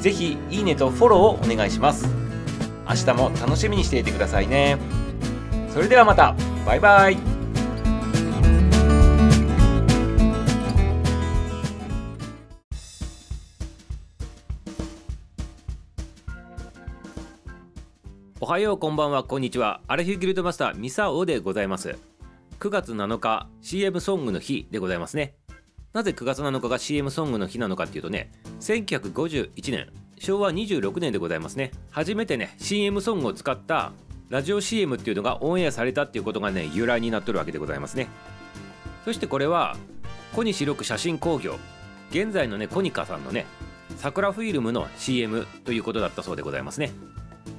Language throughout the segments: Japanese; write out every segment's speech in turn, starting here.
ぜひいいねとフォローをお願いします。明日も楽しみにしていてくださいね。それではまた。バイバイ。おはようこんばんはこんにちは。アラフィギルドマスターミサオでございます。9月7日 CM ソングの日でございますね。なぜ9月7日が CM ソングの日なのかっていうとね1951年昭和26年でございますね。初めてね CM ソングを使ったラジオ CM っていうのがオンエアされたっていうことがね由来になっとるわけでございますね。そしてこれは小西六写真工業現在のねコニカさんのね桜フィルムの CM ということだったそうでございますね。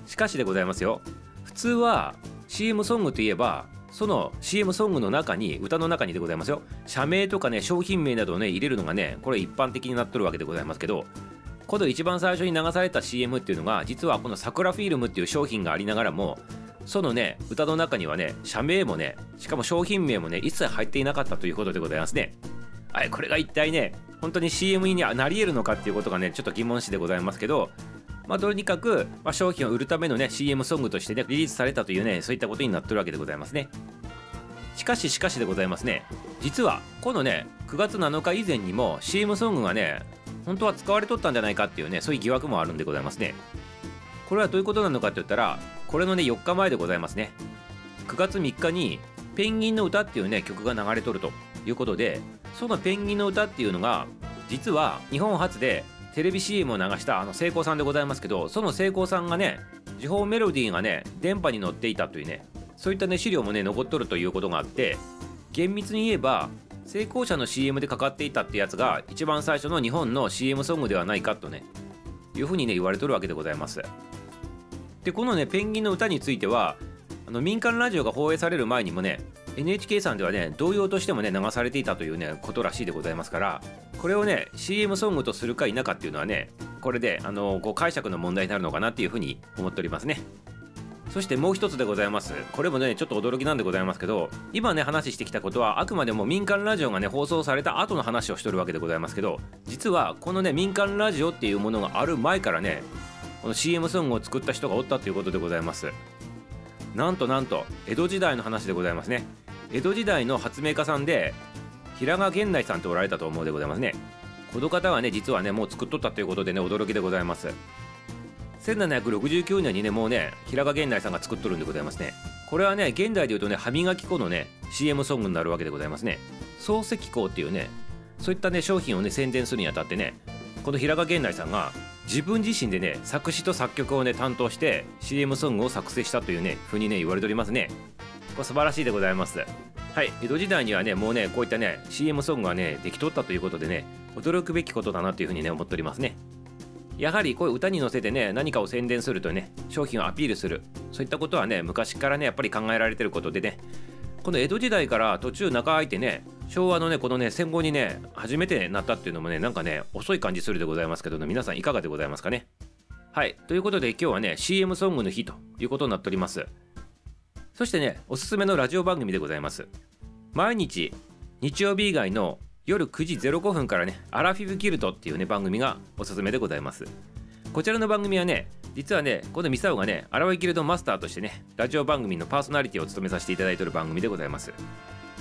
しかしでございますよ。普通は CM ソングといえばその CM ソングの中に歌の中にでございますよ。社名とかね商品名などをね入れるのがねこれ一般的になっとるわけでございますけどこの一番最初に流された CM っていうのが実はこの桜フィルムっていう商品がありながらもそのね歌の中にはね社名もねしかも商品名もね一切入っていなかったということでございますね。はいこれが一体ね本当に CM になり得るのかっていうことがねちょっと疑問視でございますけどまあ、とにかく、まあ、商品を売るためのね CM ソングとしてねリリースされたというねそういったことになってるわけでございますね。しかししかしでございますね。実はこのね9月7日以前にも CM ソングがね本当は使われとったんじゃないかっていうねそういう疑惑もあるんでございますね。これはどういうことなのかって言ったらこれのね4日前でございますね。9月3日に「ペンギンの歌」っていうね曲が流れとるということでその「ペンギンの歌」っていうのが実は日本初でテレビ CM を流したあの成功さんでございますけどその成功さんがね時報メロディーがね電波に乗っていたというねそういったね資料もね残っとるということがあって厳密に言えば成功者の CM でかかっていたってやつが一番最初の日本の CM ソングではないかとねいうふうにね言われとるわけでございます。でこのねペンギンの歌についてはあの民間ラジオが放映される前にもね NHK さんではね同様としてもね流されていたというねことらしいでございますからこれをね CM ソングとするか否かっていうのはねこれであのこう解釈の問題になるのかなっていうふうに思っておりますね。そしてもう一つでございます。これもねちょっと驚きなんでございますけど今ね話してきたことはあくまでも民間ラジオがね放送された後の話をしとるわけでございますけど実はこのね民間ラジオっていうものがある前からねこの CM ソングを作った人がおったということでございます。なんとなんと江戸時代の話でございますね。江戸時代の発明家さんで平賀源内さんっておられたと思うでございますね。この方はね実はねもう作っとったということでね驚きでございます。1769年にねもうね平賀源内さんが作っとるんでございますね。これはね現代で言うとね歯磨き粉のね CM ソングになるわけでございますね。漱石粉っていうねそういったね商品をね宣伝するにあたってねこの平賀源内さんが自分自身でね作詞と作曲をね担当して CM ソングを作成したというね風にね言われておりますね。これ素晴らしいでございます。はい江戸時代にはねもうねこういったね CM ソングがねできとったということでね驚くべきことだなというふうにね思っておりますね。やはりこういう歌に乗せてね何かを宣伝するとね商品をアピールするそういったことはね昔からねやっぱり考えられてることでね。この江戸時代から途中中空いてね昭和のねこのね戦後にね初めてなったっていうのもねなんかね遅い感じするでございますけど、ね、皆さんいかがでございますかね。はいということで今日はね CM ソングの日ということになっております。そしてねおすすめのラジオ番組でございます毎日日曜日以外の夜9時05分からね、アラフィフギルトっていうね、番組がおすすめでございます。こちらの番組はね、実はね、このミサオがね、アラフィギルドマスターとしてね、ラジオ番組のパーソナリティを務めさせていただいている番組でございます。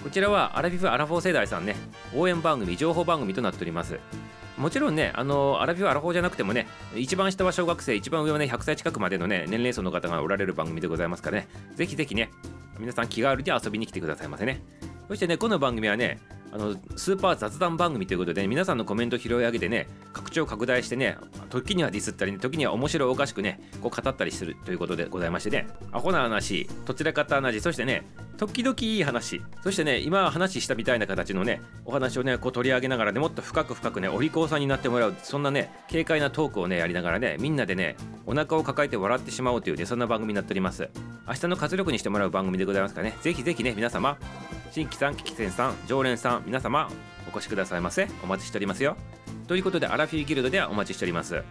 こちらはアラフィフ・アラフォー世代さんね、応援番組、情報番組となっております。もちろんね、あのアラフィフ・アラフォーじゃなくてもね、一番下は小学生、一番上はね、100歳近くまでのね、年齢層の方がおられる番組でございますからね、ぜひぜひね、皆さん気軽に遊びに来てくださいませね。そしてね、この番組はね、あのスーパー雑談番組ということで、ね、皆さんのコメントを拾い上げてね拡張拡大してね時にはディスったり、ね、時には面白おかしくねこう語ったりするということでございましてね。アホな話どちらかった話そしてね時々いい話そしてね今話したみたいな形のねお話をねこう取り上げながらねもっと深く深くねお利口さんになってもらうそんなね軽快なトークをねやりながらねみんなでねお腹を抱えて笑ってしまおうというねそんな番組になっております。明日の活力にしてもらう番組でございますからねぜひぜひね皆様新規さん、危機戦さん、常連さん、皆様お越しくださいませ。お待ちしておりますよ。ということでアラフィーギルドではお待ちしております。